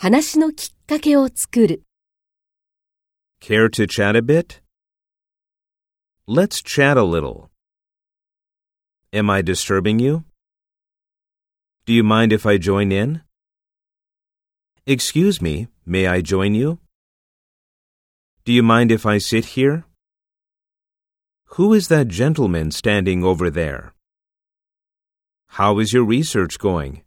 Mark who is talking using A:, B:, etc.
A: 話のきっかけを作る。
B: Care to chat a bit? Let's chat a little. Am I disturbing you? Do you mind if I join in? Excuse me, may I join you? Do you mind if I sit here? Who is that gentleman standing over there? How is your research going?